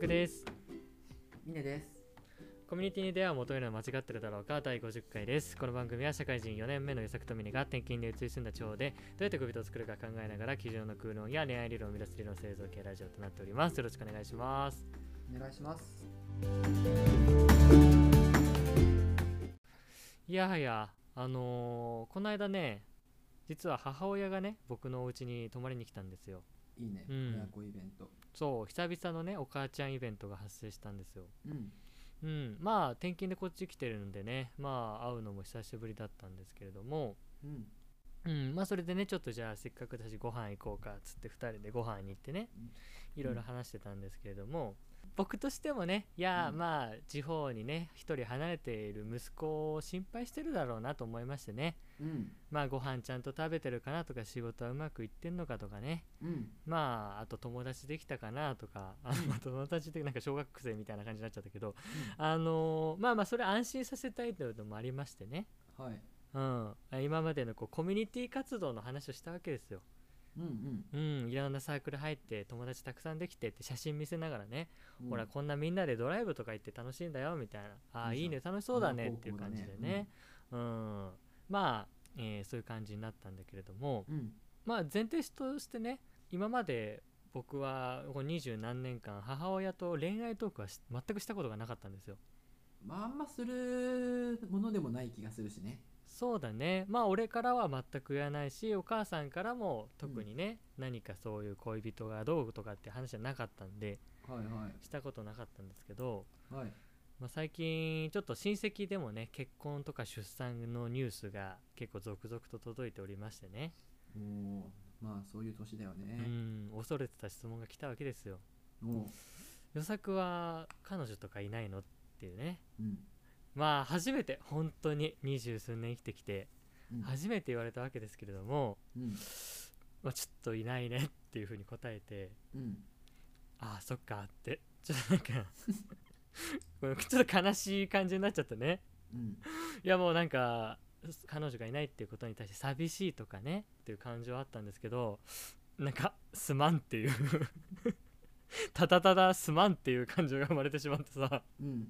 作です。ミネです。コミュニティに出会いを求めるのは間違ってるだろうか第50回です。この番組は社会人4年目の予作とミネが転勤で移り住んだ地方でどうやって恋人を作るか考えながら机上の空論や恋愛理論を生み出す理論製造系ラジオとなっております。よろしくお願いします。お願いします。いやはやあのーこの間ね実は母親がね僕のお家に泊まりに来たんですよ。いいね、うん。親子イベントそう久々のねお母ちゃんイベントが発生したんですよ。うん。うん。まあ転勤でこっち来てるのでね。まあ会うのも久しぶりだったんですけれども。うん。うん。まあそれでねちょっとじゃあせっかくだしご飯行こうかっつって2人でご飯に行ってね。いろいろ話してたんですけれども、僕としてもねいや、うん。まあ地方にね一人離れている息子を心配してるだろうなと思いましてね。うん。まあご飯ちゃんと食べてるかなとか仕事はうまくいってんのかとかね。うん。まああと友達できたかなとかあの友達ってなんか小学生みたいな感じになっちゃったけどあのまあまあそれ安心させたいというのもありましてね。はい。うん、今までのこうコミュニティ活動の話をしたわけですよ。うんうん、いろんなサークル入って友達たくさんできてって写真見せながらね、うん。ほらこんなみんなでドライブとか行って楽しいんだよみたいな。ああいいね楽しそうだねっていう感じで高校だねうん、まあ、えーそういう感じになったんだけれどもうん。まあ前提としてね今まで僕は二十何年間母親と恋愛トークはし全くしたことがなかったんですよ。まああんまするものでもない気がするしねそうだね。まあ俺からは全く言わないしお母さんからも特にね、何かそういう恋人がどうとかって話はなかったんではいはい。したことなかったんですけど、はい。まあ、最近ちょっと親戚でもね結婚とか出産のニュースが結構続々と届いておりましてね、おおまあそういう年だようねん恐れてた質問が来たわけですよ。おう。予作は彼女とかいないの？っていうね。うんまあ初めて本当に二十数年生きてきてうん。初めて言われたわけですけれども、うん。まあ、ちょっといないねっていうふうに答えてうん。ああそっかってちょっとなんかちょっと悲しい感じになっちゃったね。うん。いやもうなんか彼女がいないっていうことに対して寂しいとかねっていう感情はあったんですけどなんかすまんっていう。ただただすまんっていう感情が生まれてしまってさ。うん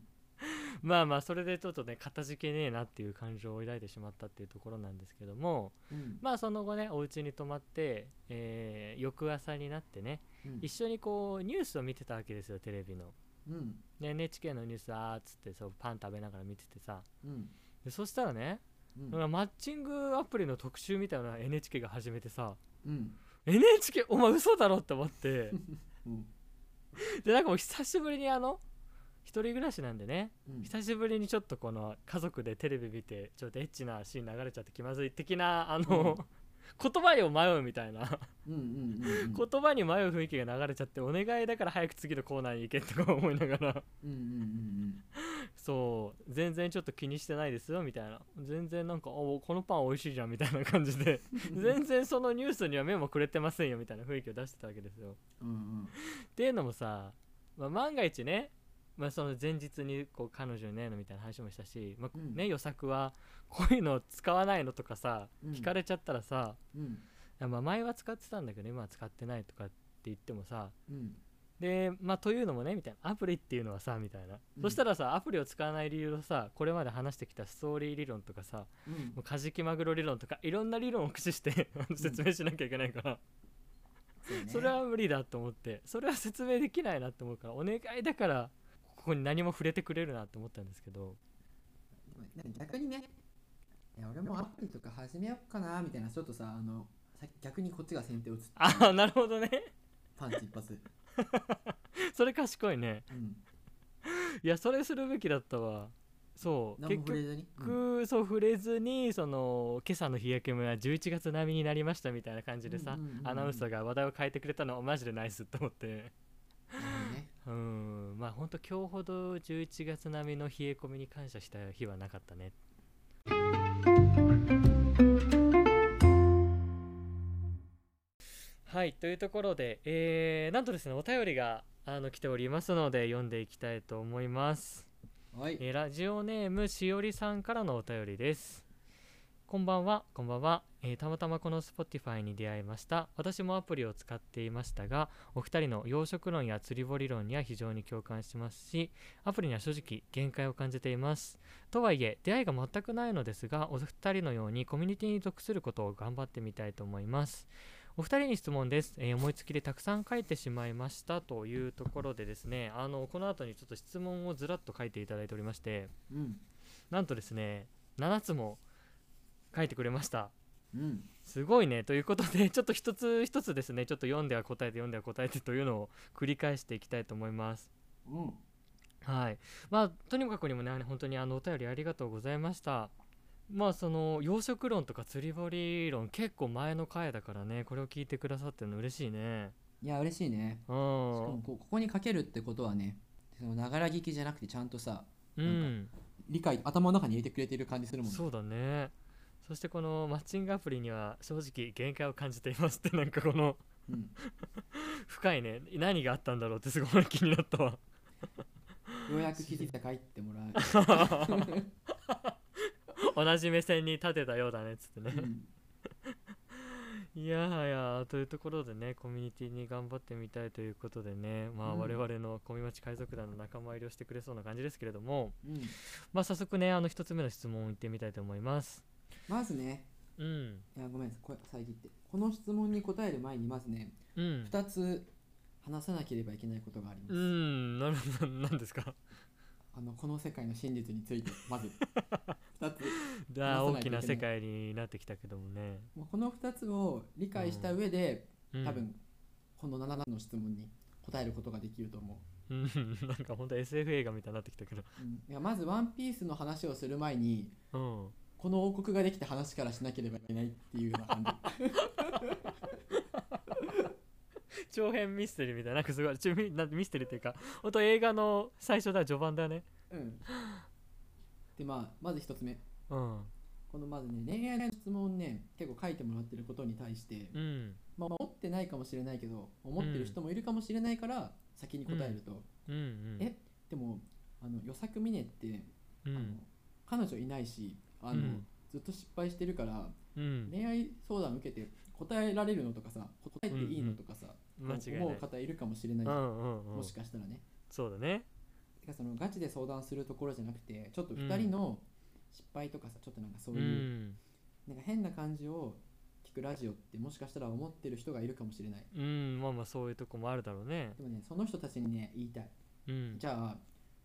まあまあそれでちょっとねかたじけねえなっていう感情を抱いてしまったっていうところなんですけどもうん。まあその後ねお家に泊まって、えー翌朝になってねうん。一緒にこうニュースを見てたわけですよテレビの。うん。で NHK のニュースあーっつってそうパン食べながら見ててさ。うん。でそしたらね、マッチングアプリの特集みたいなの NHK が始めてさうん。NHK お前嘘だろって思って。うん。でなんかもう久しぶりにあの一人暮らしなんでねうん。久しぶりにちょっとこの家族でテレビ見てちょっとエッチなシーン流れちゃって気まずい的なあの、うん。言葉を迷うみたいな。言葉に迷う雰囲気が流れちゃってお願いだから早く次のコーナーに行けとか思いながら。そう。全然ちょっと気にしてないですよみたいな。全然なんかおこのパン美味しいじゃんみたいな感じで。全然そのニュースには目もくれてませんよみたいな雰囲気を出してたわけですようんうんっていうのもさ、まあ、万が一ね、まあ、その前日にこう彼女いないのみたいな話もしたし、まあうん。ね予作はこういうの使わないのとかさうん。聞かれちゃったらさ、まあ前は使ってたんだけど今は使ってないとかって言ってもさうん。でまあというのもねみたいなアプリっていうのはさみたいな、うん。そしたらさアプリを使わない理由をさこれまで話してきたストーリー理論とかさうん。もうカジキマグロ理論とかいろんな理論を駆使して説明しなきゃいけないから、そうね。それは無理だと思ってそれは説明できないなって思うからお願いだからここに何も触れてくれるなって思ったんですけど。逆にね俺もアプリとか始めようかなみたいなちょっとさあのさ逆にこっちが先手を打つああなるほどね。パンチ一発 それ賢いね。うん。いやそれするべきだったわ。そう結触れずに？局、そう触れずにその今朝の日焼けもは11月並みになりましたみたいな感じでさ、うんうんうんうん。アナウンサーが話題を変えてくれたのはマジでナイスと思って。ね。うんまあほんと今日ほど11月並みの冷え込みに感謝した日はなかったね。はいというところで、えーなんとですねお便りがあの来ておりますので読んでいきたいと思います。はい。えーラジオネームしおりさんからのお便りですこんばんは、こんばんは、えーたまたまこの Spotify に出会いました。私もアプリを使っていましたが、お二人の養殖論や釣り堀論には非常に共感しますし、アプリには正直限界を感じています。とはいえ、出会いが全くないのですが、お二人のようにコミュニティに属することを頑張ってみたいと思います。お二人に質問です、えー思いつきでたくさん書いてしまいましたというところでですね、あのこの後にちょっと質問をずらっと書いていただいておりまして、うんなんとですね、7つも書いてくれました。うんすごいね。ということで、ちょっと一つ一つですね、ちょっと読んでは答えて、読んでは答えてというのを繰り返していきたいと思います。うんはい。まあ、とにもかくにもね、本当にあのお便りありがとうございました。まあ、その養殖論とか釣り堀論、結構前の回だからね、これを聞いてくださってるの嬉しいね。いや嬉しいねうしかもん。こここに書けるってことはねそのながら聞きじゃなくてちゃんとさうん。理解頭の中に入れてくれてる感じするもんねそうだね。そしてこのマッチングアプリには正直限界を感じていますって なんかこのうん。深いね。何があったんだろうってすごい気になったわ。ようやく気づいたかいってもらう、同じ目線に立てたようだねっつってね。う、ん。いやーいやーというところでねコミュニティに頑張ってみたいということでねまあうん。我々の小見町海賊団の仲間入りをしてくれそうな感じですけれどもうんまあ早速ねあの一つ目の質問を言ってみたいと思いますまずねうん。いやごめんこれ遮って。この質問に答える前にまずねうん。2つ話さなければいけないことがあります、うん。なるほど。何ですか？あのこの世界の真実についてまず。2つだ大きな世界になってきたけどもね、もうこの2つを理解した上で、うん、多分この7の質問に答えることができると思う。ん。なんかほんと SF 映画みたいになってきたけど。う、うん、いやまず「ワンピースの話をする前にうんこの王国ができた話からしなければいけないっていうような感じ。長編ミステリーみたいななんかすごい。ちょミなんミステリーっていうかほんと映画の最初だ序盤だね。うん。でまあまず1つ目。うん。このまずね恋愛の質問をね結構書いてもらってることに対して、うん。まあ、思ってないかもしれないけど思ってる人もいるかもしれないから先に答えると、うんうんえでもあの与作峰って、あのうん彼女いないしあの、うん。ずっと失敗してるからうん。恋愛相談受けて答えられるのとかさ答えていいのとかさ、間違いない。思う方いるかもしれない、うんうんうん。もしかしたらね。そうだね。てかそのガチで相談するところじゃなくてちょっと2人の失敗とかさちょっとなんかそうういう、ん。なんか変な感じを聞くラジオってもしかしたら思ってる人がいるかもしれない。うん。まあまあそういうとこもあるだろうね。でもねその人たちにね言いたい。うん。じゃあ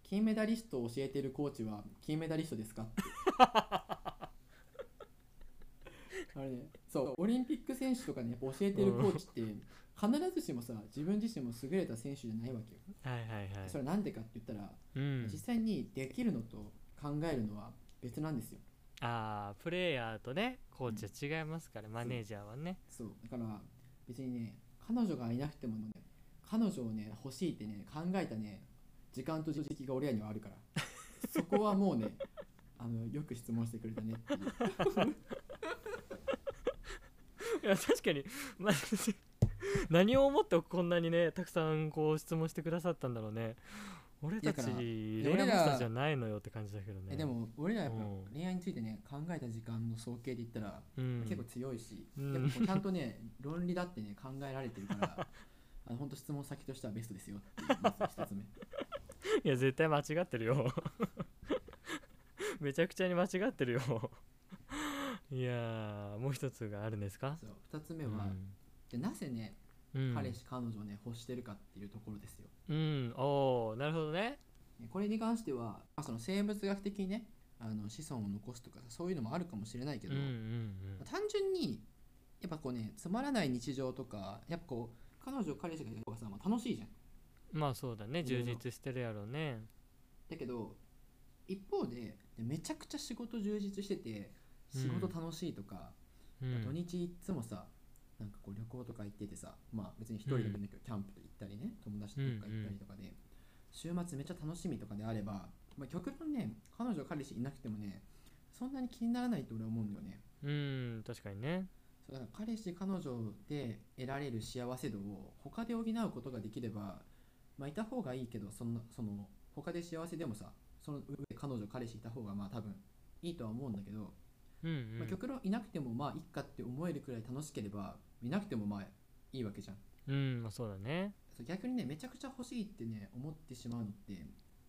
金メダリストを教えてるコーチは金メダリストですかって あれねそうオリンピック選手とかねやっぱ教えてるコーチって必ずしもさ自分自身も優れた選手じゃないわけよ。はいはいはい。それなんでかって言ったら、うん。実際にできるのと考えるのは別なんですよ。ああプレイヤーとねコーチは違いますから、マネージャーはね。そう。だから別にね彼女がいなくてもね彼女をね欲しいってね考えたね時間と時期が俺らにはあるから。そこはもうねあのよく質問してくれたね。っていういや確かに、まあ、何を思ってこんなにねたくさんこう質問してくださったんだろうね。俺たち恋愛マスターじゃないのよって感じだけどね。えでも俺らやっぱうん。恋愛についてね考えた時間の総計で言ったらうん、結構強いし、うん。やっぱこうちゃんとね論理だってね考えられてるからあの本当質問先としてはベストですよってい一つ目。いや絶対間違ってるよ めちゃくちゃに間違ってるよ。いやーもう一つがあるんですか？そう二つ目は、でなぜねうん、彼氏彼女をね欲してるかっていうところですよ。うん。おおなるほどね。ねこれに関しては、まあ、その生物学的にねあの子孫を残すとかそういうのもあるかもしれないけど、うんうん単純にやっぱこうねつまらない日常とかやっぱこう彼女彼氏がいる方がさ、まあ、楽しいじゃん。うんまあそうだね。充実してるやろうね。だけど一方ででめちゃくちゃ仕事充実してて仕事楽しいとか、うん。土日いっつもさなんかこう旅行とか行っててさまあ別に一人でもいいんだけど、キャンプと行ったりね友達とどっか行ったりとかで、週末めっちゃ楽しみとかであれば、まあ、極論ね彼女彼氏いなくてもねそんなに気にならないと俺は思うんだよね。うん確かにね。そうだから彼氏彼女で得られる幸せ度を他で補うことができればまあいた方がいいけどそんなその他で幸せでもさその上で彼女彼氏いた方がまあ多分いいとは思うんだけどうんうん。まあ、極論いなくてもまあいっかって思えるくらい楽しければいなくてもまあいいわけじゃん。うんまあそうだね。逆にねめちゃくちゃ欲しいってね思ってしまうのって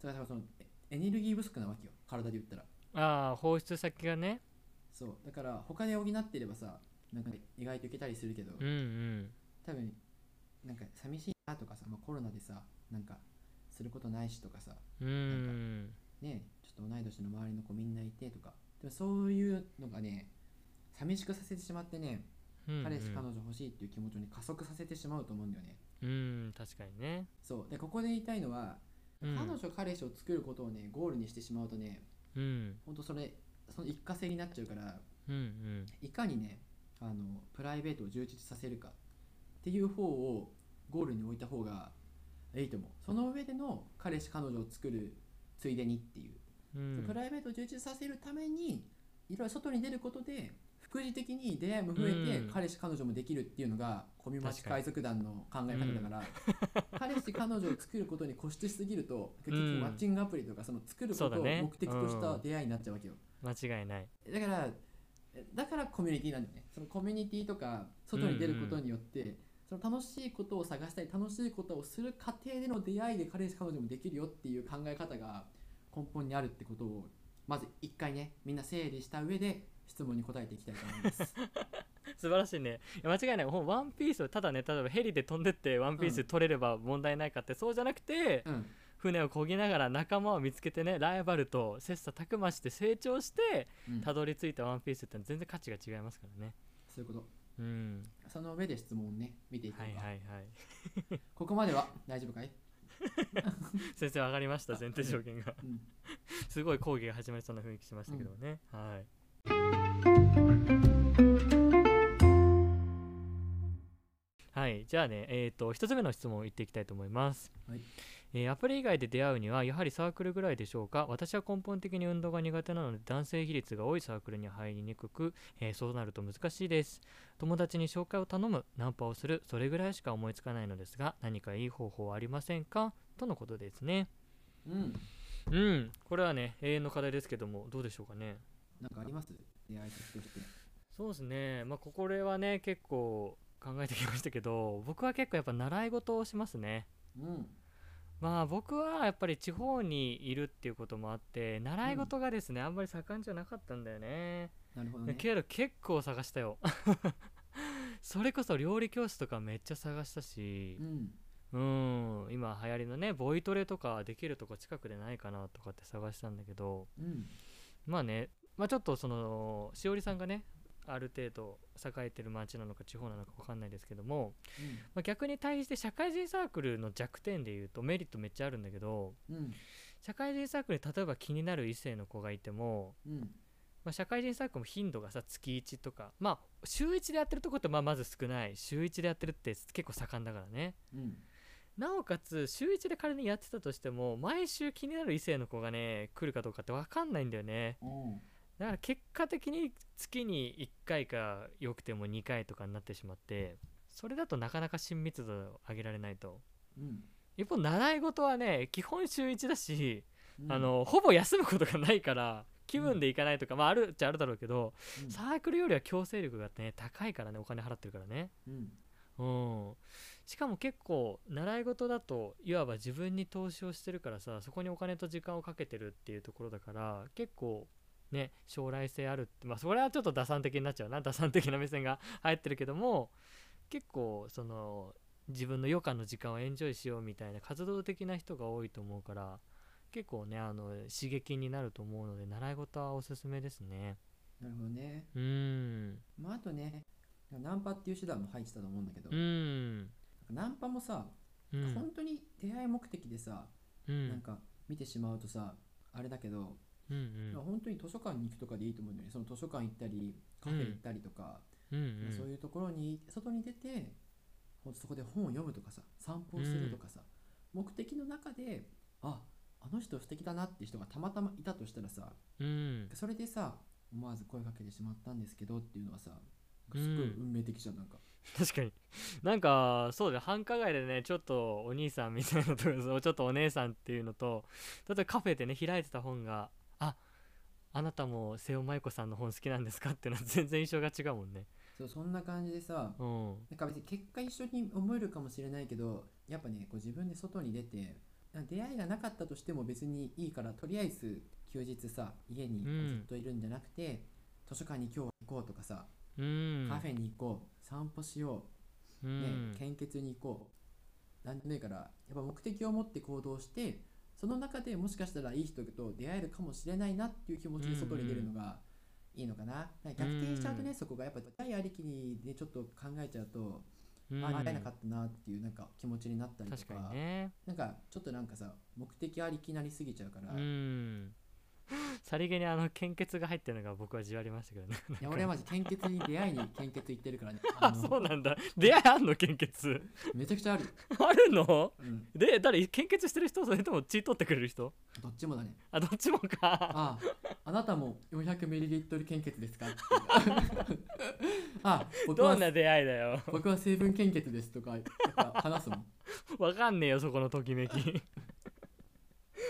それはそのえエネルギー不足なわけよ。体で言ったら。ああ放出先がね。そう。だから他で補ってればさなんか意外といけたりするけど、うんうん。多分なんか寂しいなとかさ、まあ、コロナでさなんかすることないしとかさうんねちょっと同い年の周りの子みんないてとか。でもそういうのがね寂しくさせてしまってね、うん。彼氏彼女欲しいっていう気持ちをね加速させてしまうと思うんだよね。うん確かにね。そう。でここで言いたいのは、うん。彼女彼氏を作ることをねゴールにしてしまうとねうん。ほんとそれその一過性になっちゃうからうんうん。いかにねあのプライベートを充実させるかっていう方をゴールに置いた方がいいと思う。その上での彼氏彼女を作るついでにっていう、うん。プライベートを充実させるためにいろいろ外に出ることで副次的に出会いも増えて、うん。彼氏彼女もできるっていうのがコミマチ海賊団の考え方だから、彼氏彼女を作ることに固執しすぎると結局うんマッチングアプリとかその作ることを目的とした出会いになっちゃうわけよ、間違いない。だからだからコミュニティなんだよね。そのコミュニティとか外に出ることによって、その楽しいことを探したり楽しいことをする過程での出会いで彼氏彼女もできるよっていう考え方が根本にあるってことをまず一回ねみんな整理した上で質問に答えていきたいと思います。素晴らしいね。間違いない。ほんワンピースをただね例えばヘリで飛んでってワンピース取れれば問題ないかって、そうじゃなくてうん。船を漕ぎながら仲間を見つけてねライバルと切磋琢磨して成長してうん。たどり着いたワンピースってのは全然価値が違いますからね。そういうことうん。その上で質問をね見ていこうか、はいはいはい。ここまでは？大丈夫かい、先生分かりました前提条件が。うん、すごい講義が始まりそうな雰囲気しましたけどね、はい。はいじゃあねえっ、と一つ目の質問を言っていきたいと思います、はいえーアプリ以外で出会うにはやはりサークルぐらいでしょうか。私は根本的に運動が苦手なので男性比率が多いサークルに入りにくく、えーそうなると難しいです。友達に紹介を頼むナンパをするそれぐらいしか思いつかないのですが何かいい方法はありませんか？とのことですね。うん、うん。これはね永遠の課題ですけどもどうでしょうかね。なんかあります？出会い先として。そうですね。まあここれはね結構考えてきましたけど僕は結構やっぱ習い事をしますね。うんまあ僕はやっぱり地方にいるっていうこともあって習い事がですね、あんまり盛んじゃなかったんだよね。なるほどね。けど結構探したよ。それこそ料理教室とかめっちゃ探したしうん。うん。今流行りのねボイトレとかできるとこ近くでないかなとかって探したんだけどうん。まあね、まあ、ちょっとそのしおりさんがねある程度栄えてる町なのか地方なのか分かんないですけども、まあ、逆に対して社会人サークルの弱点でいうとメリットめっちゃあるんだけどうん。うん社会人サークルに例えば気になる異性の子がいても、うん。まあ、社会人サークルも頻度がさ月1とかまあ週1でやってるとこってまあまず少ない。週1でやってるって結構盛んだからね。うん。なおかつ週1で仮にやってたとしても毎週気になる異性の子がね来るかどうかって分かんないんだよね。うんだから結果的に月に1回かよくても2回とかになってしまってそれだとなかなか親密度を上げられないと。うん。一方習い事はね基本週1だし、うん。あのほぼ休むことがないから気分で行かないとか、まああるっちゃあるだろうけど、うん。サークルよりは強制力がね高いからねお金払ってるからね。うん。うん。しかも結構習い事だといわば自分に投資をしてるからさそこにお金と時間をかけてるっていうところだから結構ね将来性あるってまあそれはちょっと打算的になっちゃうな。打算的な目線が入ってるけども結構その自分の余暇の時間をエンジョイしようみたいな活動的な人が多いと思うから結構ねあの刺激になると思うので習い事はおすすめですね。なるほどね。うーん。まああとねナンパっていう手段も入ってたと思うんだけどうーんナンパもさうん。本当に出会い目的でさうん。なんか見てしまうとさあれだけどうんうん。本当に図書館に行くとかでいいと思うんだよね。その図書館行ったりカフェ行ったりとかうん。うんそういうところに外に出てほんとそこで本を読むとかさ散歩をするとかさ、目的の中でああの人素敵だなって人がたまたまいたとしたらさうん。それでさ思わず声かけてしまったんですけどっていうのはさすっごい運命的じゃんなんか、確かに。なんかそうだよ。繁華街でねちょっとお兄さんみたいなところちょっとお姉さんっていうのと例えばカフェでね開いてた本がああなたも瀬尾舞子さんの本好きなんですか？っていうのは全然印象が違うもんね。そうそんな感じでさうん。なんか別に結果一緒に思えるかもしれないけどやっぱねこう自分で外に出て出会いがなかったとしても別にいいからとりあえず休日さ家にずっといるんじゃなくて、図書館に今日は行こうとかさ、うん。カフェに行こう散歩しようう、ねん献血に行こうなんでもいいからやっぱ目的を持って行動してその中でもしかしたらいい人と出会えるかもしれないなっていう気持ちで外に出るのがいいのかな,、なんか逆転しちゃうとね、そこがやっぱ出会いありきにでちょっと考えちゃうと、うん。あ会えなかったなっていうなんか気持ちになったりとか。ね。なんかちょっとなんかさ目的ありきなりすぎちゃうから、ういんさりげにあの献血が入ってるのが僕はじわりましたけどね。や俺はマジ献血に出会いに献血行ってるからね。あのそうなんだ。出会いあんの献血？めちゃくちゃある、あるの？うん、で誰献血してる人？それとも血取ってくれる人？どっちもだね。あどっちもか。ああなたも 400ml 献血ですか？あ僕はどんな出会いだよ。僕は成分献血ですとか話すもん。わかんねえよそこのときめき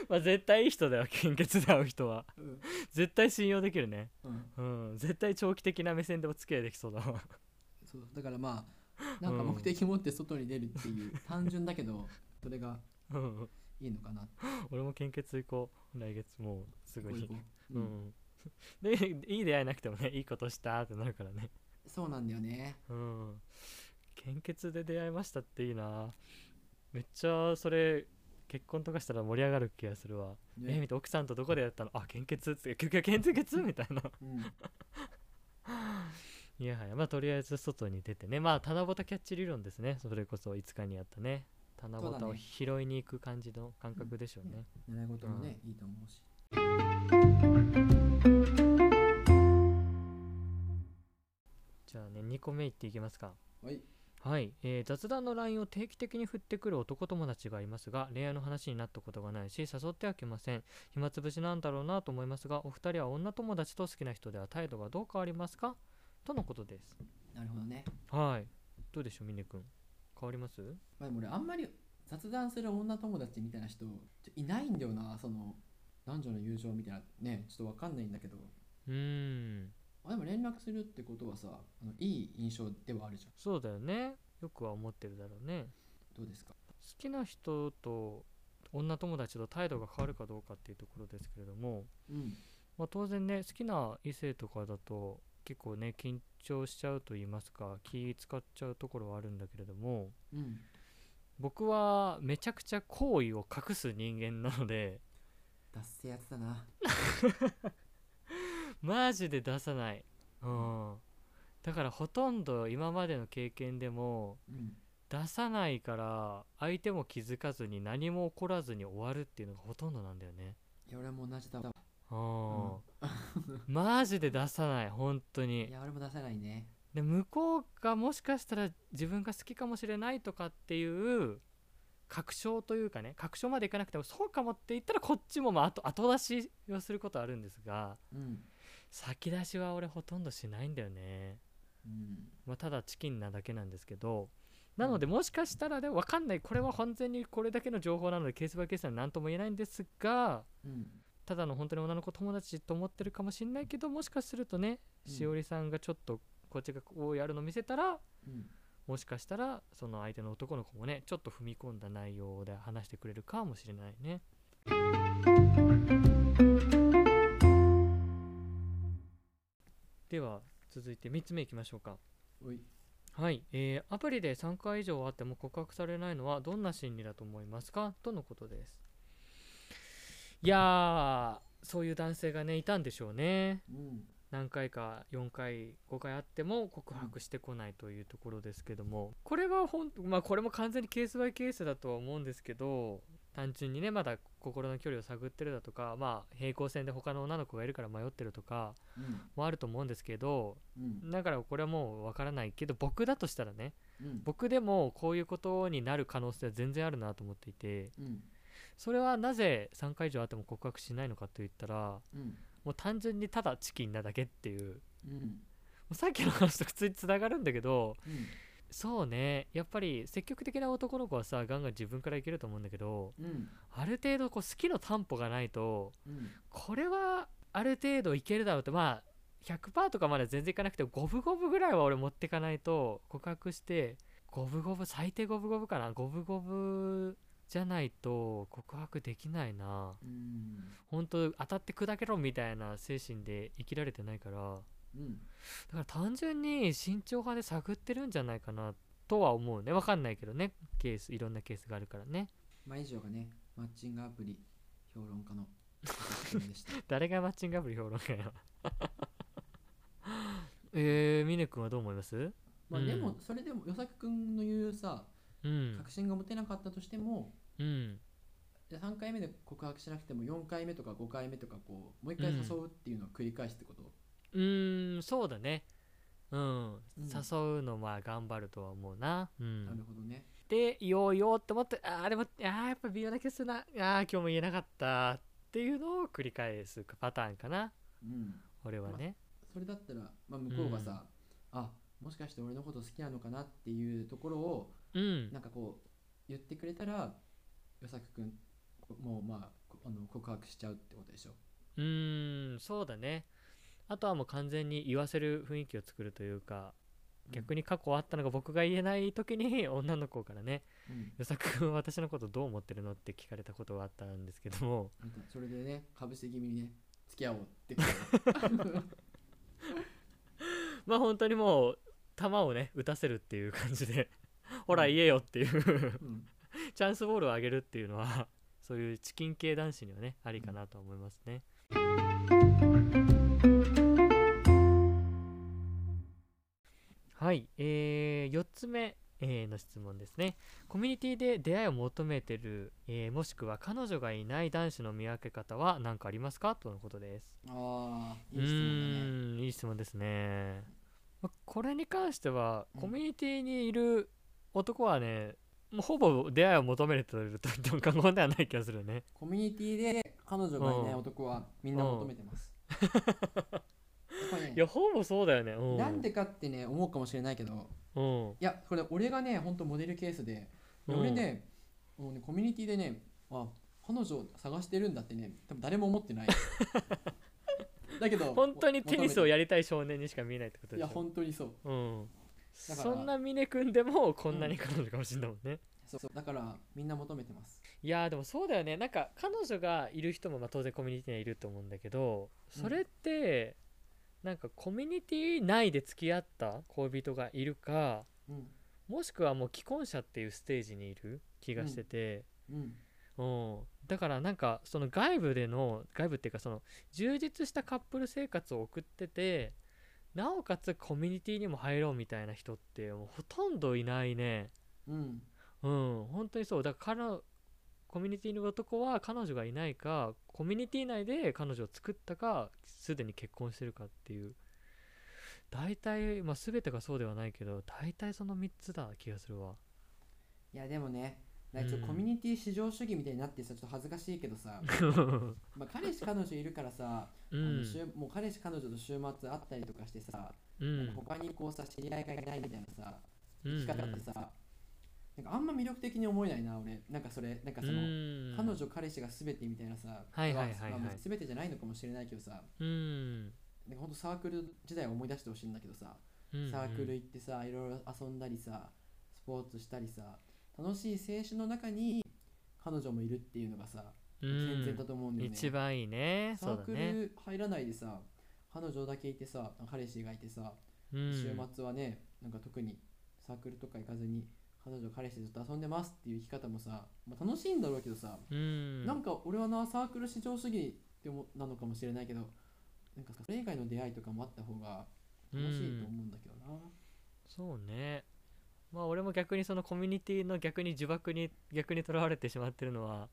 まあ絶対いい人だよ献血で会う人は。うん。絶対信用できるね。うん。うん。絶対長期的な目線でお付き合いできそうだわ。そう。だからまあなんか目的持って外に出るっていう、単純だけどそれがうんいいのかな。俺も献血行こう。来月もうすぐに。こうん。でいい出会いなくてもねいいことしたってなるからね。そうなんだよね。うん。献血で出会いましたっていいな。めっちゃそれ結婚とかしたら盛り上がる気がするわ、ね。え見て奥さんとどこでやったの？あ献血？って献血？みたいな。うん。いやはや。まあとりあえず外に出てね。まあ七夕キャッチ理論ですね。それこそ5日にやったね。七夕を拾いに行く感じの感覚でしょうね。習い事もね、いいと思うし。じゃあね2個目いっていきますか。はいはい、えー雑談の LINE を定期的に振ってくる男友達がいますが恋愛の話になったことがないし誘ってはきません。暇つぶしなんだろうなと思いますがお二人は女友達と好きな人では態度がどう変わりますか？とのことです。なるほどね。はい。どうでしょう峰君。変わります？まも俺あんまり雑談する女友達みたいな人いないんだよな。その男女の友情みたいな。ねちょっとわかんないんだけど。うーんあでも連絡するってことはさあのいい印象ではあるじゃん。そうだよね。よくは思ってるだろうね。どうですか？好きな人と女友達と態度が変わるかどうかっていうところですけれどもうん。まあ、当然ね好きな異性とかだと結構ね緊張しちゃうと言いますか気使っちゃうところはあるんだけれどもうん。僕はめちゃくちゃ好意を隠す人間なので脱せやつだな マジで出さない、うん、だからほとんど今までの経験でもうん出さないから相手も気づかずに何も起こらずに終わるっていうのがほとんどなんだよね。いや俺も同じだわ。うん。マジで出さない本当に。いや俺も出さないね。で向こうがもしかしたら自分が好きかもしれないとかっていう確証というかね確証までいかなくてもそうかもって言ったらこっちもまあ後後出しをすることはあるんですがうん先出しは俺ほとんどしないんだよね、うん。まあ、ただチキンなだけなんですけど。なのでもしかしたらでも分かんない。これは完全にこれだけの情報なのでケースバイケースは何とも言えないんですがうんただの本当に女の子友達と思ってるかもしれないけどもしかするとね、うん。しおりさんがちょっとこっちがこうやるの見せたらうん。もしかしたらその相手の男の子もねちょっと踏み込んだ内容で話してくれるかもしれないねでは続いて3つ目いきましょうか。はい、えーアプリで3回以上会っても告白されないのはどんな心理だと思いますか？とのことです。いやーそういう男性がねいたんでしょうね。うん。何回か4回5回あっても告白してこないというところですけども、これはほんまあこれも完全にケースバイケースだとは思うんですけど単純にねまだ心の距離を探ってるだとかまあ平行線で他の女の子がいるから迷ってるとかうん。もあると思うんですけどうん。だからこれはもうわからないけど僕だとしたらねうん。僕でもこういうことになる可能性は全然あるなと思っていてうん。それはなぜ3回以上あっても告白しないのかといったらうん。もう単純にただチキンなだけっていう。うん。もうさっきの話と普通につながるんだけどうんそうね。やっぱり積極的な男の子はさガンガン自分からいけると思うんだけどうん。ある程度こう好きの担保がないとうん。これはある程度いけるだろうってまあ100%とかまで全然いかなくて五分五分ぐらいは俺持ってかないと告白して五分五分最低五分五分かな。五分五分じゃないと告白できないな。うん。本当当たって砕けろみたいな精神で生きられてないからうん。だから単純に慎重派で探ってるんじゃないかなとは思うね。わかんないけどね。ケースいろんなケースがあるからね。まあ以上がねマッチングアプリ評論家の 私でした。誰がマッチングアプリ評論家や？えー、峰君はどう思います？うんまあでもそれでも与作くんの言うさうん。確信が持てなかったとしてもうん。で3回目で告白しなくても4回目とか5回目とかこうもう一回誘うっていうのを繰り返すってこと、うーんそうだね。うん、うん。誘うのまあ頑張るとは思うな。うん。なるほどね。で言おうよって思ってあーでもあーやっぱ微妙な気がするな。あー今日も言えなかったっていうのを繰り返すパターンかな。うん。俺はね。それだったら、まあ、向こうがさ、あもしかして俺のこと好きなのかなっていうところをうん。なんかこう言ってくれたら与作くんこもうまあこあの告白しちゃうってことでしょ。うーんそうだねあとはもう完全に言わせる雰囲気を作るというか逆に、に過去あったのが僕が言えない時に 女の子からねうん「与作君は私のことどう思ってるの?」って聞かれたことがあったんですけども。それでねかぶせ気味にね付き合おうって。まあ本当にもう球をね打たせるっていう感じでほら言えよっていう。うん。チャンスボールを上げるっていうのはそういうチキン系男子にはねありかなと思いますね。はい、え4つ目、えーの質問ですね。コミュニティで出会いを求めてる、えーもしくは彼女がいない男子の見分け方は何かありますか？とのことです。ああういい質問いい質問ですね。まこれに関してはうんコミュニティにいる男はね、もうほぼ出会いを求めてると言っても過言ではない気がするね。コミュニティで彼女がいない男はみんな求めてますぱねいや、ほぼそうだよね。うん。なんでかってね思うかもしれないけどうん。いやこれ俺がねほんとモデルケースででうん俺ねもうねコミュニティでねあ彼女を探してるんだってね多分誰も思ってない だけど本当にテニスをややりたい少年にしか見えないってこといやでしょ。本当にそううん。だからそんな峰君でもこんなに彼女かもしれないもんね。そうそうだからみんな求めてますいやーでもそうだよねなんか彼女がいる人もまあ当然コミュニティにはいると思うんだけどそれって、なんかコミュニティ内で付き合った恋人がいるかうん。もしくはもう既婚者っていうステージにいる気がしてて、うん。うん。だからなんかその外部での外部っていうかその充実したカップル生活を送っててなおかつコミュニティにも入ろうみたいな人ってもうほとんどいないね。うん。うん。本当にそう。だから彼コミュニティの男は彼女がいないかコミュニティ内で彼女を作ったかすでに結婚してるかっていう。大体まあ全てがそうではないけど大体その3つだ気がするわ。いやでもねコミュニティ至上主義みたいになってさちょっと恥ずかしいけどさ、まあ、彼氏彼女いるからさ、あうんもう彼氏彼女と週末会ったりとかしてさ、うん。他にこうさ知り合いがいないみたいなさうん。生き方ってさ、なんかあんま魅力的に思えないな俺。なんかそれなんかその、うん。彼女彼氏が全てみたいなさ、はいはいはいはい。まあ別に全てじゃないのかもしれないけどさ。うん。なんかほんとサークル時代を思い出してほしいんだけどさ、うんサークル行ってさいろいろ遊んだりさスポーツしたりさ楽しい青春の中に彼女もいるっていうのがさうん健全だと思うんだよね、一番いいね。サークル入らないでさ彼女だけいてさ彼氏がいてさ、うん。週末はねなんか特にサークルとか行かずに彼女彼氏ずっと遊んでますっていう生き方もさ、まあ、楽しいんだろうけどさ、うん。なんか俺はなサークル至上主義ってもなのかもしれないけどなんかそれ以外の出会いとかもあった方が楽しいと思うんだけどな、そうね。まあ俺も逆にそのコミュニティの逆に呪縛に逆にとらわれてしまってるのは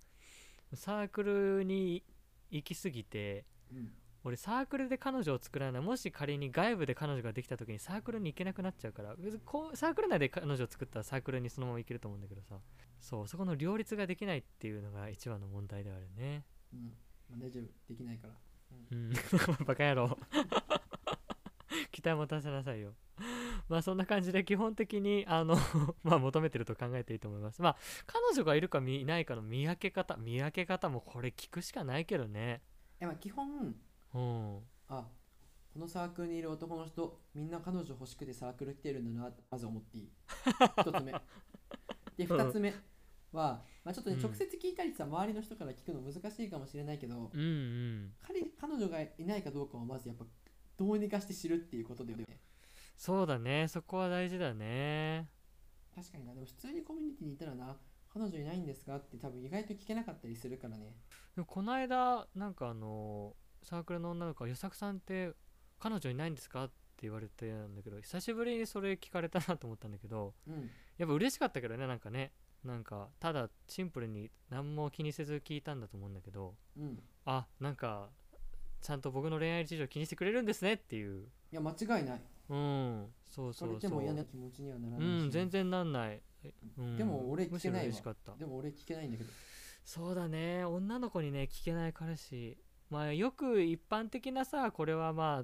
サークルに行き過ぎてうん俺サークルで彼女を作らない。もし仮に外部で彼女ができた時にサークルに行けなくなっちゃうからこうサークル内で彼女を作ったらサークルにそのまま行けると思うんだけどさ。そうそこの両立ができないっていうのが一番の問題であるね。うん。まあ、大丈夫できないから。うん。バカ野郎。期待持たせなさいよ。まあそんな感じで基本的にあの まあ求めてると考えていいと思います。まあ彼女がいるかいないかの見分け方見分け方もこれ聞くしかないけどね。えまあ基本うん。あこのサークルにいる男の人みんな彼女欲しくてサークル来てるんだなってまず思っていい？一つ目。で二つ目は、まあ、ちょっとねうん。直接聞いたりさ周りの人から聞くの難しいかもしれないけど、うんうん。彼彼女がいないかどうかをまずやっぱどうにかして知るっていうことだよね。そうだね。そこは大事だね。確かにな。でも普通にコミュニティにいたらな彼女いないんですか？って多分意外と聞けなかったりするからね。でもこの間なんかあのサークルの女の子が「与作さんって彼女いないんですか?」って言われてんだけど久しぶりにそれ聞かれたなと思ったんだけどうん。やっぱ嬉しかったけどねなんかね。なんかただシンプルに何も気にせず聞いたんだと思うんだけどうん。あなんかちゃんと僕の恋愛事情気にしてくれるんですねっていう。いや間違いない。うん。そうそそう。そうれでも嫌な気持ちにはならうないし、ん全然なんない、えうん、でも俺聞けないわ。でも俺聞けないんだけど。そうだね。女の子にね聞けない彼氏まあよく一般的なさこれはま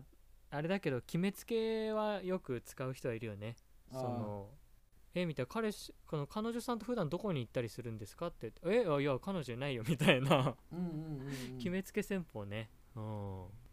ああれだけど決めつけはよく使う人はいるよね。そのえみたいな彼氏この彼女さんと普段どこに行ったりするんですかって。えあいや彼女いないよみたいな。決めつけ戦法ね。うん。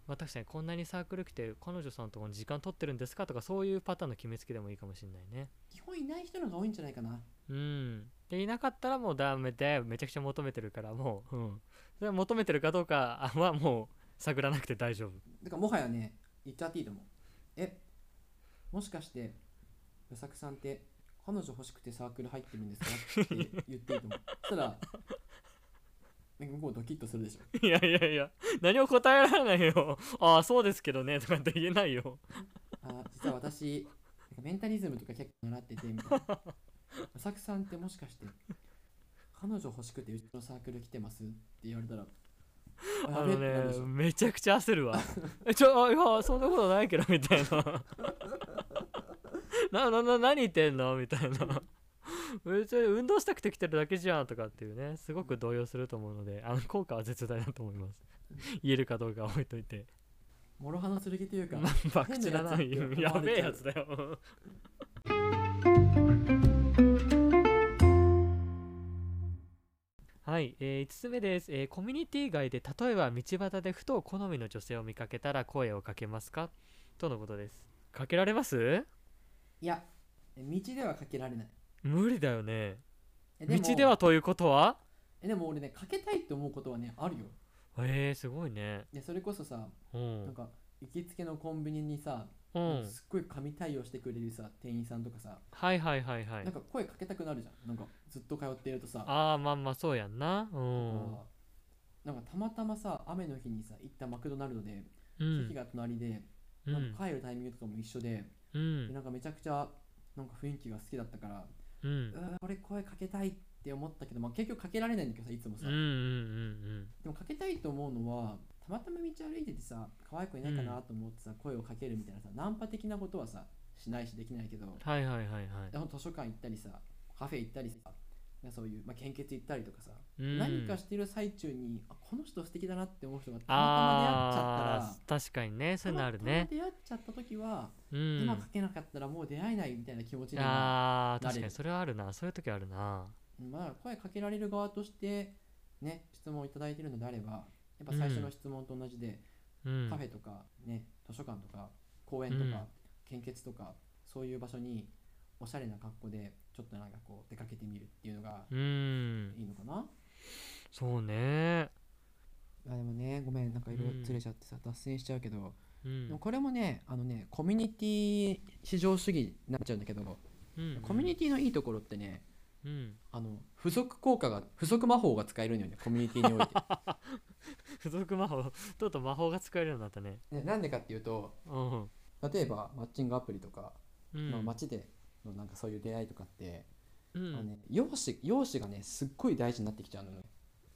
まあ確かにこんなにサークル来て彼女さんとこに時間取ってるんですかとかそういうパターンの決めつけでもいいかもしれないね。基本いない人の方が多いんじゃないかな。うん。でいなかったらもうダメでめちゃくちゃ求めてるからもう。うんそれは求めてるかどうか はもう探らなくて大丈夫。だからもはやね言っちゃっていいと思う。えもしかして与作さんって彼女欲しくてサークル入ってるんですか？って言っていいと思う。そしたらなんか向こうドキッとするでしょ。いやいやいや何も答えられないよ。ああそうですけどねとかって言えないよ。あ実は私なんかメンタリズムとか結構習っててみたいな。与作さんってもしかして彼女欲しくてうちのサークル来てますって言われたらああのねめちゃくちゃ焦るわ。えちょあいやそんなことないけどみたいな。ななな何言ってんの？みたいな。別に運動したくて来てるだけじゃんとかっていうね。すごく動揺すると思うのであの効果は絶大だと思います。言えるかどうかは置いといて。諸刃の剣というかまあ博打だなやべえやつだよはい、え5つ目です、えーコミュニティ外で例えば道端でふと好みの女性を見かけたら声をかけますか？とのことです。かけられます？いや道ではかけられない。無理だよね。え道ではということは？えでも俺ねかけたいって思うことはねあるよ。えー、すごいね。いやそれこそさうん。なんか行きつけのコンビニにさ、うん。すっごい神対応してくれるさ店員さんとかさ、はいはいはいはい。なんか声かけたくなるじゃん。なんかずっと通ってるとさ。ああまあまあそうやんな。うん。あなんかたまたまさ雨の日にさ行ったマクドナルドで、うん。席が隣で、うん。なんか帰るタイミングとかも一緒で,、うん。でなんかめちゃくちゃなんか雰囲気が好きだったから、うん。うわ俺声かけたいって思ったけど、まあ、結局かけられないんだけどさいつもさ、うんうんうん。でもかけたいと思うのはたまたま道歩いててさ可愛い子いないかなと思ってさ、声をかけるみたいなさナンパ的なことはさしないしできないけど、はいはいはいはい。でほんと図書館行ったりさカフェ行ったりさそういう、まあ、献血行ったりとかさ、うん。何かしてる最中にあこの人素敵だなって思う人がたまたま出会っちゃったらあー確かにねそういうのあるたまたまね出会っちゃった時は、うん。今かけなかったらもう出会えないみたいな気持ちになあー確かなれる。にそれはあるな。そういう時あるな。るまあ声かけられる側としてね質問をいただいてるのであればやっぱ最初の質問と同じで、うん。カフェとかね図書館とか公園とか、うん。献血とかそういう場所におしゃれな格好でちょっとなんかこう出かけてみるっていうのがうん。いいのかな、そうね。あでもねごめんなんかいろいろれちゃってさ、脱線しちゃうけど、うん。でもこれもねあのねコミュニティ至上主義になっちゃうんだけど、うん。コミュニティのいいところってねうん。あの付属効果が付属魔法が使えるのよねコミュニティにおいて。付属魔法とうとう魔法が使えるようになったね。ねなんでかっていうとうん。例えばマッチングアプリとか、うん。まあ、街でのなんかそういう出会いとかって、うん。あのね、容姿容姿がねすっごい大事になってきちゃうのね。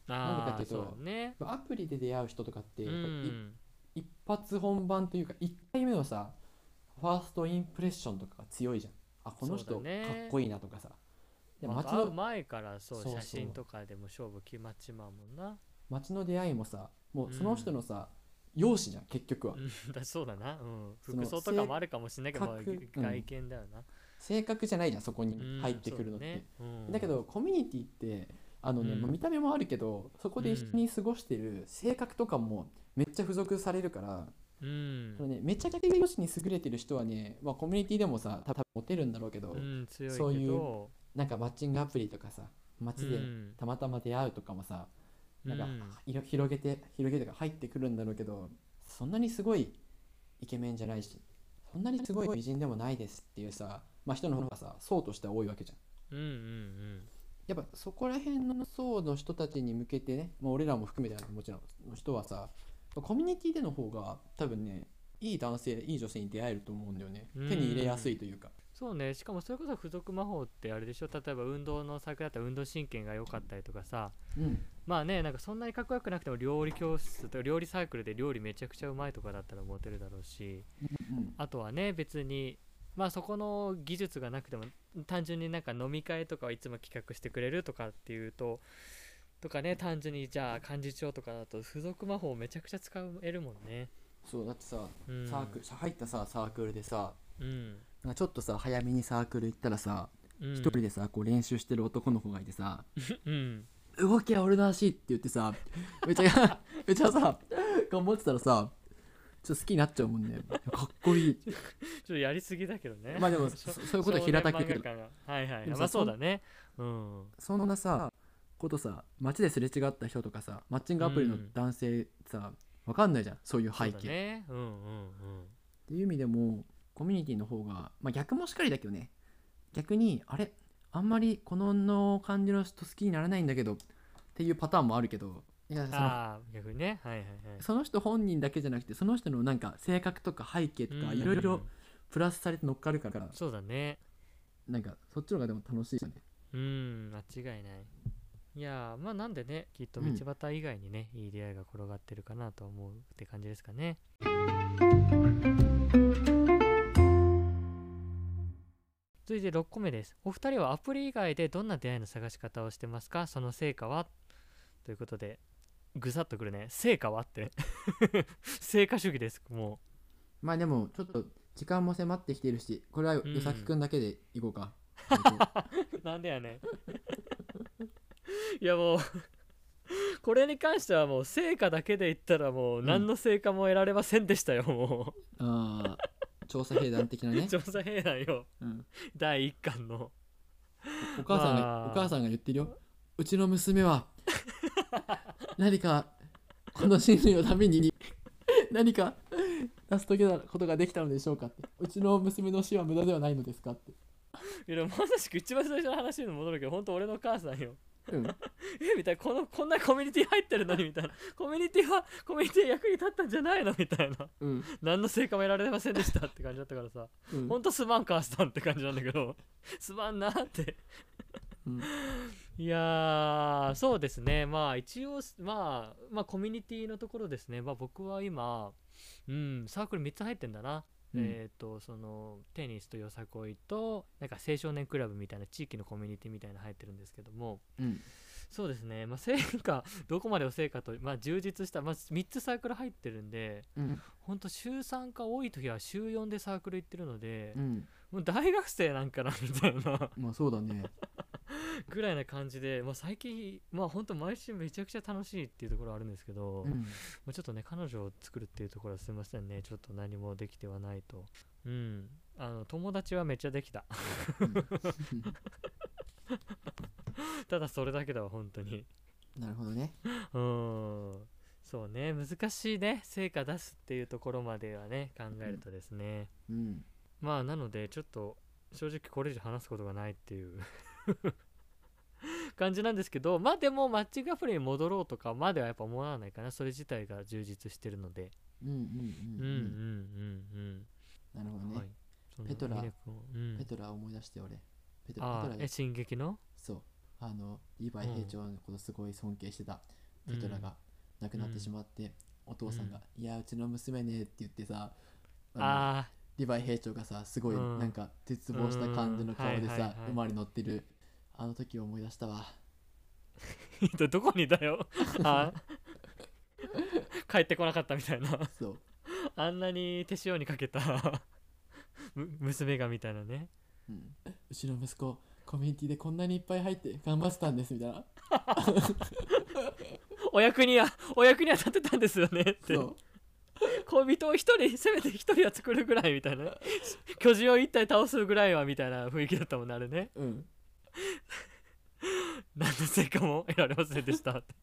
なんでかっていうとね。アプリで出会う人とかってっ一発本番というか1回目のさファーストインプレッションとかが強いじゃん。あこの人かっこいいなとかさでの会う前からそう写真とかでも勝負決まっちまうもんな。街の出会いもさもうその人のさ、容姿じゃん結局は。うん。だ そうだな。うん。服装とかもあるかもしれないけど外見だよな。性格じゃないじゃんそこにうん入ってくるのって、ね。うん。だけどコミュニティってあのね、見た目もあるけどそこで一緒に過ごしてる性格とかもめっちゃ付属されるから、うん。そのね、めちゃくちゃ容姿に優れてる人はね、まあ、コミュニティでもさ多分モテるんだろうけど、うん強いけど。そういうなんかマッチングアプリとかさ街でうん。たまたま出会うとかもさ、なんかうん。いろ広げて広げて入ってくるんだろうけどそんなにすごいイケメンじゃないしそんなにすごい美人でもないですっていうさ、まあ、人の方がさ層としては多いわけじゃん。うんうんやっぱそこら辺の層の人たちに向けてね、まあ、俺らも含めてもちろん。の人はさコミュニティでの方が多分ねいい男性いい女性に出会えると思うんだよね。うん。手に入れやすいというかそうね。しかもそれこそ付属魔法ってあれでしょ？例えば運動のサークルだったら運動神経が良かったりとかさ。うん。まあねなんかそんなにかっこよくなくても料理教室とか料理サークルで料理めちゃくちゃうまいとかだったらモテるだろうし。うんあとはね別にまあそこの技術がなくても単純になんか飲み会とかをいつも企画してくれるとかっていうととかね単純にじゃあ幹事長とかだと付属魔法めちゃくちゃ使えるもんね。そうだってさうん。サークル入ったさサークルでさうんなんかちょっとさ早めにサークル行ったらさうん。一、人でさこう練習してる男の子がいてさうん「動きは俺の足」って言ってさめちゃ めちゃさ頑張ってたらさちょっと好きになっちゃうもんね。かっこいい。ちょっとやりすぎだけどね。まあでも そそういうことは平たく言ってるはいはい。まあそうだね。うん。そんなさことさ街ですれ違った人とかさマッチングアプリのうん。男性さ、わかんないじゃん。そういうそうだ背景、ね。うんうんうん。っていう意味でもコミュニティの方が、まあ、逆もしかりだけどね。逆にあれ？あんまりこのの感じの人好きにならないんだけどっていうパターンもあるけどいやその逆にね。はいはいはい。その人本人だけじゃなくてその人のなんか性格とか背景とかうん。いろいろプラスされて乗っかるからそうだね。なんかそっちの方がでも楽しいよね。うん間違いない。いやーまあなんでねきっとうん。道端以外にね、いい出会いが転がってるかなと思うって感じですかね続いて6個目です。お二人はアプリ以外でどんな出会いの探し方をしてますか？その成果は？ということでぐさっとくるね。成果はって。成果主義です。もまあでもちょっと時間も迫ってきてるしこれはうん与崎くんだけでいこうか、う なんでやねん。いやもうこれに関してはもう成果だけで言ったらもう何の成果も得られませんでしたよ、もああ調査兵団的なうね、調査兵団よ。うん、第1巻の。お母さんが、まあ。お母さんが言ってるよ。うちの娘は何かこの人類のために何か成し遂げたことができたのでしょうかって。うちの娘の死は無駄ではないのですかって、いやまさしく一番最初の話に戻るけど本当俺の母さんようん、えみたいな。このこんなコミュニティ入ってるのにみたいな。コミュニティはコミュニティ役に立ったんじゃないのみたいな。うん。何の成果も得られませんでしたって感じだったからさ。うん。ほんとすまん母さんって感じなんだけど。すまんなって。うん。いやーそうですね。まあ一応まあまあコミュニティのところですね。まあ僕は今うんサークル3つ入ってんだな、うん。えっ、とそのテニスとよさこいとなんか青少年クラブみたいな地域のコミュニティみたいなの入ってるんですけどもうん。そうですね。まあ成果どこまでを成果とまあ充実したまあ3つサークル入ってるんでうん。ほんと週3か多い時は週4でサークル行ってるので、うんもう大学生なんかなみたいな。まあそうだね。ぐらいな感じで、まあ、最近まあ本当毎週めちゃくちゃ楽しいっていうところはあるんですけど、まうん。あ、ちょっとね彼女を作るっていうところはすいませんね。ちょっと何もできてはないと。うん。あの友達はめっちゃできた。ただそれだけだわ本当に。なるほどね。うん。そうね難しいね成果出すっていうところまではね考えるとですね、うんまあなのでちょっと正直これ以上話すことがないっていう 感じなんですけどまあでもマッチングアプリに戻ろうとかまではやっぱ思わないかな。それ自体が充実してるので。うんうんうんうん。うんうんうん、なるほどね、はい。ペトラ。うん。ペトラ思い出して俺。ペトラあペトラあえ進撃の？そう。あのリヴァイ兵長のことすごい尊敬してた。ペトラが亡くなってしまって、お父さんが「いやうちの娘ね」って言ってさあのあリヴァイ兵長がさすごいうん。なんか絶望した感じの顔でさはい馬に乗ってるあの時を思い出したわ。あ どこにだよ？あ？帰ってこなかったみたいな。そう。あんなに手塩にかけたむ娘がみたいなね。うん。うちの息子コミュニティでこんなにいっぱい入って頑張ってたんですみたいな。お役にはお役には立てたんですよねって。そう恋人を一人せめて一人は作るぐらいみたいな 巨人を一体倒すぐらいはみたいな雰囲気だったもんねあれね。うん。何の成果も得られませんでした。っ て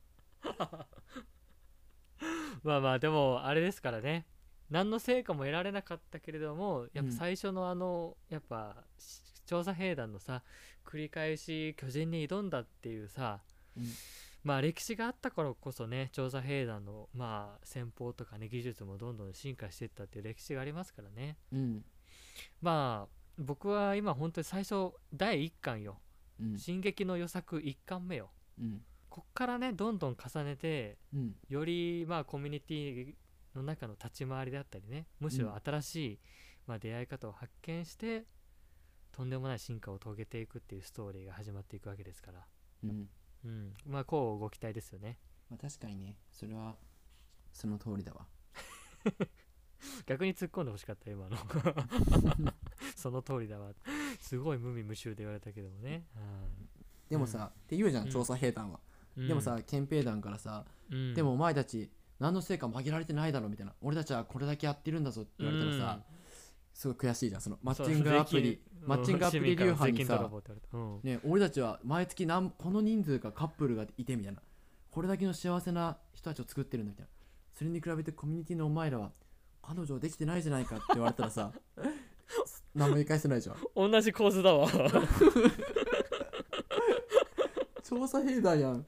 まあまあでもあれですからね。何の成果も得られなかったけれどもやっぱ最初のあの、やっぱし調査兵団のさ繰り返し巨人に挑んだっていうさ、うんまあ歴史があったからこそね調査兵団のまあ戦法とかね技術もどんどん進化していったっていう歴史がありますからね。うん。まあ僕は今本当に最初第1巻よ。うん「進撃の予作」1巻目よ。うん。こっからねどんどん重ねてうん。よりまあコミュニティの中の立ち回りであったりねむしろ新しい、まあ、出会い方を発見してとんでもない進化を遂げていくっていうストーリーが始まっていくわけですから、うんうん、まあこうご期待ですよね。まあ確かにね。それはその通りだわ。逆に突っ込んでほしかった今の。その通りだわ。すごい無味無臭で言われたけどもね、でもさ、って言うじゃんうん。調査兵団は、うん。でもさ憲兵団からさ、うん。でもお前たち何の成果も上げられてないだろみたいな。俺たちはこれだけやってるんだぞって言われたらさ、すごい悔しいじゃん。そのマッチングアプリマッチングアプリ流派にさね、俺たちは毎月何この人数がカップルがいてみたいな。これだけの幸せな人たちを作ってるんだみたいな。それに比べてコミュニティのお前らは彼女できてないじゃないかって言われたらさ 何も言い返せないじゃん。同じ構図だわ。調査兵団やん。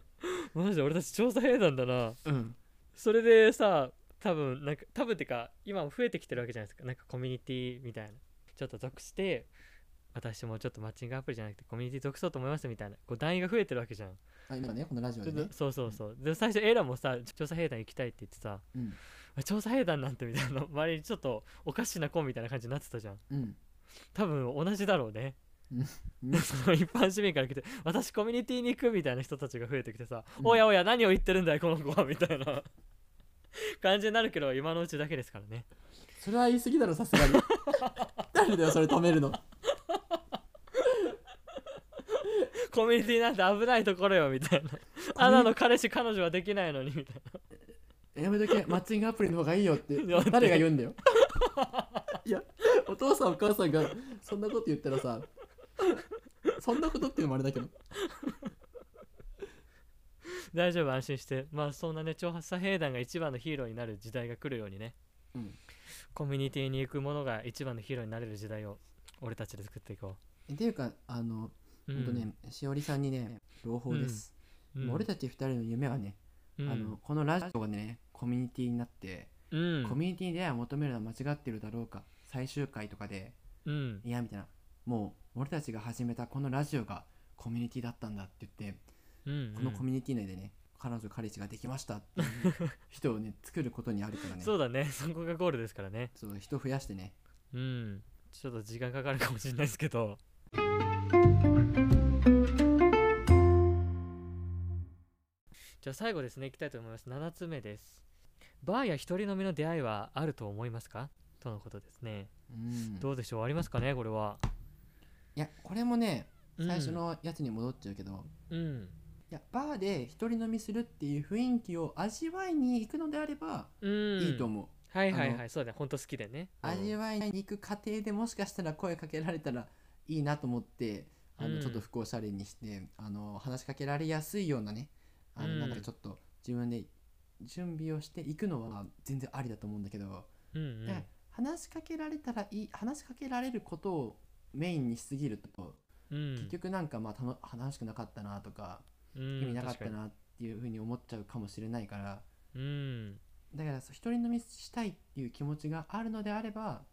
マジで俺たち調査兵団だな。うん。それでさ多分なんか多分ってか今も増えてきてるわけじゃないですか。なんかコミュニティみたいな。ちょっと属して私もちょっとマッチングアプリじゃなくてコミュニティ属そうと思いますみたいな。こう団員が増えてるわけじゃん、あ今ねこのラジオでね。そうそうそう。で最初エラもさ調査兵団行きたいって言ってさうん。調査兵団なんてみたいな。周りにちょっとおかしな子みたいな感じになってたじゃん。うん。多分同じだろうね。その一般市民から来て私コミュニティに行くみたいな人たちが増えてきてさ、うん。おやおや何を言ってるんだいこの子はみたいな 感じになるけど今のうちだけですからね。それは言い過ぎだろさすがに。誰だよそれ止めるの。コミュニティなんて危ないところよみたいな。あなの彼氏彼女はできないのにみたいな。やめとけ。マッチングアプリの方がいいよって。やって。誰が言うんだよ。いやお父さんお母さんがそんなこと言ったらさそんなことっていうのもあれだけど 大丈夫安心して。まあそんなね調査兵団が一番のヒーローになる時代が来るようにね。うん。コミュニティに行く者が一番のヒーローになれる時代を俺たちで作っていこっていうかあの、う、ほんとねしおりさんにね朗報です、うん、俺たち二人の夢はね、うん。あのこのラジオがねコミュニティになって、うん。コミュニティに出会いを求めるのは間違ってるだろうか最終回とかでうん。いやみたいな。もう俺たちが始めたこのラジオがコミュニティだったんだって言ってうんこのコミュニティ内でね彼女彼氏ができましたっていう人をね作ることにあるからね。そうだね。そこがゴールですからね。そう人増やしてね。うん。ちょっと時間かかるかもしれないですけど。じゃあ最後ですねいきたいと思います。7つ目です。バーや一人飲みの出会いはあると思いますか？とのことですね。うん。どうでしょう？ありますかね？これは。いやこれもねうん。最初のやつに戻っちゃうけど、うんいやバーで一人飲みするっていう雰囲気を味わいに行くのであればうん。いいと思う、はいはいはい。そうだね。ほんと好きでね。うん味わいに行く過程でもしかしたら声かけられたらいいなと思ってあの、うん。ちょっと服をシャレにしてあの話しかけられやすいようなねあの、うん。なんかちょっと自分で準備をしていくのは全然ありだと思うんだけど、うんうん。話しかけられたらいい話しかけられることをメインにしすぎると、うん。結局なんかまあたの楽しくなかったなとか、うん意味なかったなっていうふうに思っちゃうかもしれないから。だから一人飲みしたいっていう気持ちがあるのであれば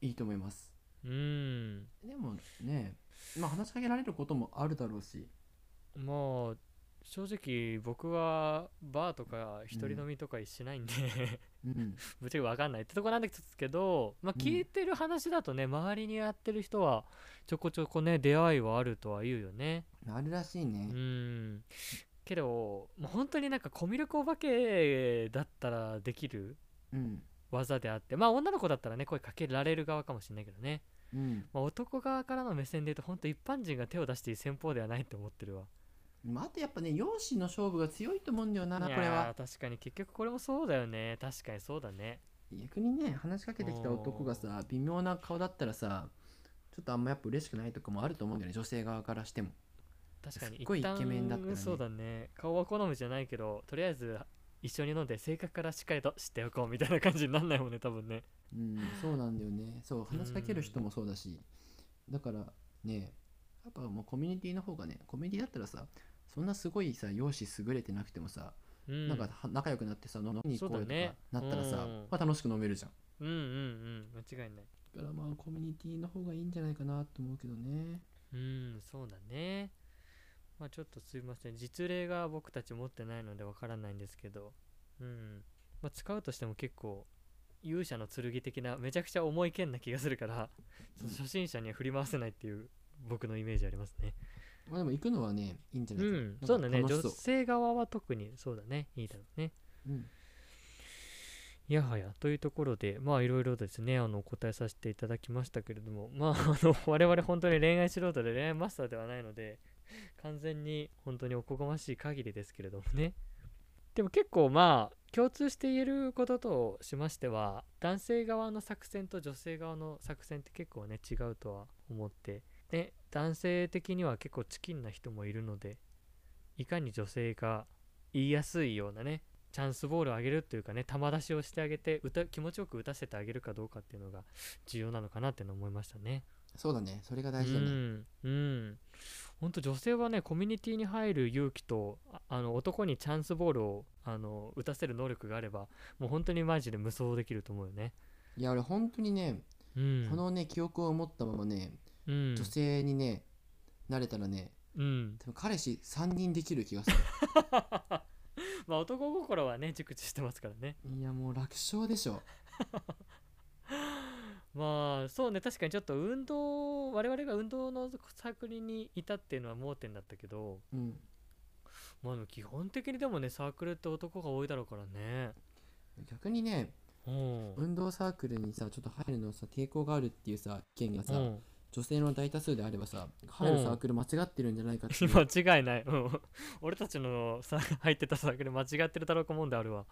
いいと思います。うん。でもねまあ話しかけられることもあるだろうし。もう正直僕はバーとか一人飲みとかしないんで、うん。ぶっちゃけ分かんない。ってとこなんですけど、まあ、うん聞いてる話だとね、周りにやってる人はちょこちょこね出会いはあるとは言うよねあるらしいうねん。けどもう本当になんかコミュ力お化けだったらできるうん。技であって。まあ女の子だったらね声かけられる側かもしれないけどね。うん。まあ、男側からの目線で言うと本当一般人が手を出していい戦法ではないと思ってるわ。まあ、あとやっぱね容姿の勝負が強いと思うんだよなこれは。ー確かに結局これもそうだよね。確かにそうだね。逆にね話しかけてきた男がさ微妙な顔だったらさちょっとあんまやっぱ嬉しくないとかもあると思うんだよね女性側からしても確かにすっごいイケメンだったらねそうだね。顔は好みじゃないけどとりあえず一緒に飲んで性格からしっかりと知っておこうみたいな感じになんないもんね多分ね。うんそうなんだよね。そう話しかける人もそうだし。だからねやっぱもうコミュニティの方がねコミュニティだったらさそんなすごいさ容姿優れてなくてもさ、うん。なんかは仲良くなってさ飲みに行こうよとかなったらさ、うん。まあ、楽しく飲めるじゃん。うんうんうん。間違いない。だからまあコミュニティの方がいいんじゃないかなと思うけどね。うんそうだねまあちょっとすいません。実例が僕たち持ってないのでわからないんですけど。うん。まあ使うとしても結構勇者の剣的なめちゃくちゃ重い剣な気がするから初心者には振り回せないっていう僕のイメージありますね。まあでも行くのはねいいんじゃなういかな、んそうだね。女性側は特にそうだね。いいだろうね。うん。いやはやというところでまあいろいろですねあのお答えさせていただきましたけれどもまああの我々本当に恋愛素人で恋愛マスターではないので完全に本当におこがましい限りですけれどもねでも結構まあ共通して言えることとしましては男性側の作戦と女性側の作戦って結構ね違うとは思ってで男性的には結構チキンな人もいるのでいかに女性が言いやすいようなねチャンスボールを上げるというかね球出しをしてあげて歌気持ちよく打たせてあげるかどうかっていうのが重要なのかなっての思いましたね。そうだね。それが大事だね。うん、うん、本当女性はねコミュニティに入る勇気とああの男にチャンスボールをあの打たせる能力があればもう本当にマジで無双できると思うよね。いや俺本当にね、うん、このね記憶を持ったままねうん。女性にねなれたらねうん、多分彼氏3人できる気がする。まあ男心はね熟知してますからね。いやもう楽勝でしょまあそうね確かにちょっと運動我々が運動のサークルにいたっていうのは盲点だったけどうん。まあでも基本的にでもねサークルって男が多いだろうからね。逆にねうん。運動サークルにさちょっと入るのさ抵抗があるっていうさ意見がさ、うん。女性の大多数であればさ入るサークル間違ってるんじゃないかって 間違いない、うん、俺たちのさ入ってたサークル間違ってるだろうか問題あるわ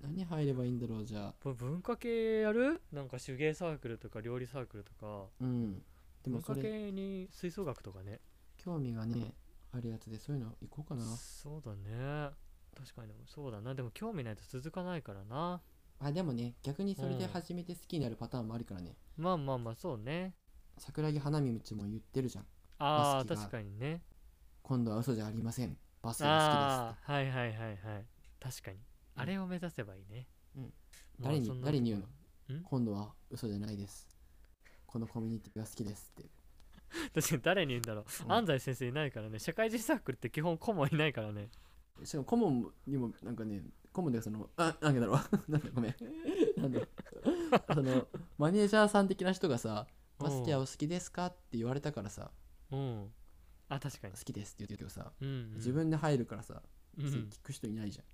何入ればいいんだろうじゃあ。これ文化系やる？なんか手芸サークルとか料理サークルとか。うん。でも文化系に吹奏楽とかね。興味がねあるやつでそういうの行こうかな。そうだね。確かにそうだな。でも興味ないと続かないからな。あでもね逆にそれでうん。始めて好きになるパターンもあるからね。まあまあまあそうね。桜木花道も言ってるじゃん。ああバスケが。確かにね。今度は嘘じゃありません。バスケがああはいはいはいはい。確かにあれを目指せばいいね、うん。まあ誰に誰に言うの？今度は嘘じゃないです。このコミュニティが好きですって 確かに誰に言うんだろう、うん。安西先生いないからね。社会人サークルって基本顧問いないからね。しかも顧問にもなんかね顧問でそのあ なんだろう。なんだごめん。なんだそのマネージャーさん的な人がさバスケはお好きですかって言われたからさうん。あ確かに。好、きですって言ってるけどさうんうん、自分で入るからさうん聞く人いないじゃん。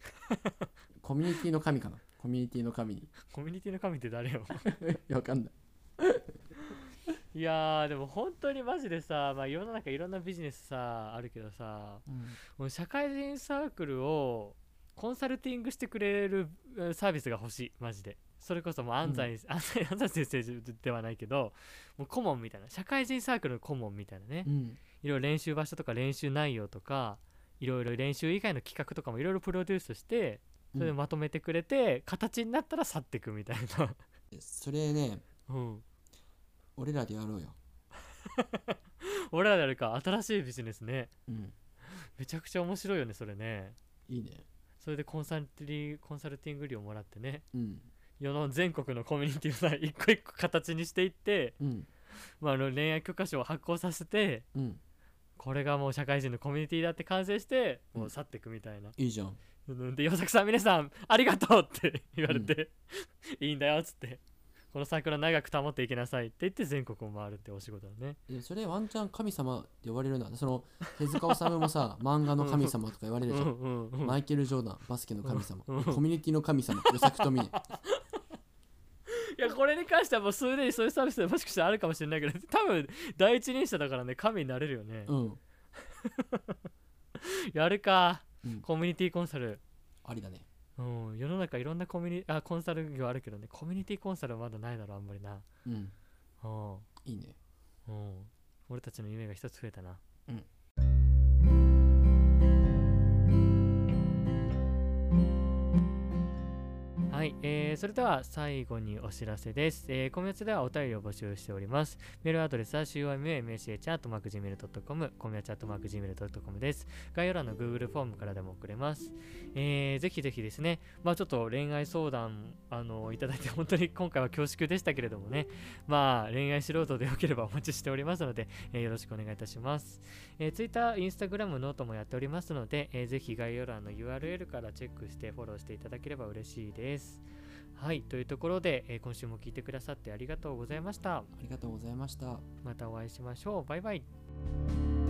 コミュニティの神かな？コミュニティの神に。コミュニティの神って誰よ？いやわかんない。いやーでも本当にマジでさ、まあ、世の中いろんなビジネスさあるけどさもう社会人サークルをコンサルティングしてくれるえーサービスが欲しい。マジで。それこそもう安西、安 西安西先生ではないけどもう顧問みたいな。社会人サークルの顧問みたいなね、うん。いろいろ練習場所とか練習内容とかいろいろ練習以外の企画とかもいろいろプロデュースしてそれでまとめてくれて、形になったら去っていくみたいな。それねうん。俺らでやろうよ。俺らであるか。新しいビジネスね。うん。めちゃくちゃ面白いよねそれね。いいね。それでコンサルティコンサルティング料もらってね。うん。世の全国のコミュニティをさ一個一個形にしていって、うん。まあ、あの恋愛許可証を発行させてうんこれがもう社会人のコミュニティだって完成してうん。もう去っていくみたいな、いいじゃん。うんで岩崎さん皆さんありがとうって言われて、いいんだよっつって。この桜長く保っていきなさいって言って全国を回るってお仕事だね。それワンチャン神様って言われるなその手塚治虫もさ 漫画の神様とか言われうんるじゃん、うんうんマイケル・ジョーダンバスケの神様、うんコミュニティの神様。与作と峰いやこれに関してはもうすでにそういうサービスでもしかしたらあるかもしれないけど多分第一人者だからね神になれるよね、うん、やるか。うん、コミュニティコンサル。ありだね。うん。世の中いろんなコミュニあコンサル業あるけどね。コミュニティコンサルはまだないだろあんまりな。うん。うん。いいね。うん。俺たちの夢が一つ増えたな。うんはい、えーそれでは最後にお知らせです。えー、今月ではお便りを募集しております。メールアドレスは cymach.gmail.com、コミャチ .gmail.com です。概要欄の Google フォームからでも送れます。えーぜひぜひですね、まあちょっと恋愛相談、あのいただいて本当に今回は恐縮でしたけれどもね、まあ恋愛素人でよければお待ちしておりますので、えーよろしくお願いいたします。えー、Twitter、Instagram、 note もやっておりますので、えーぜひ概要欄の URL からチェックしてフォローしていただければ嬉しいです。はい、というところで、えー今週も聞いてくださってありがとうございました。ありがとうございましたまたお会いしましょう。バイバイ。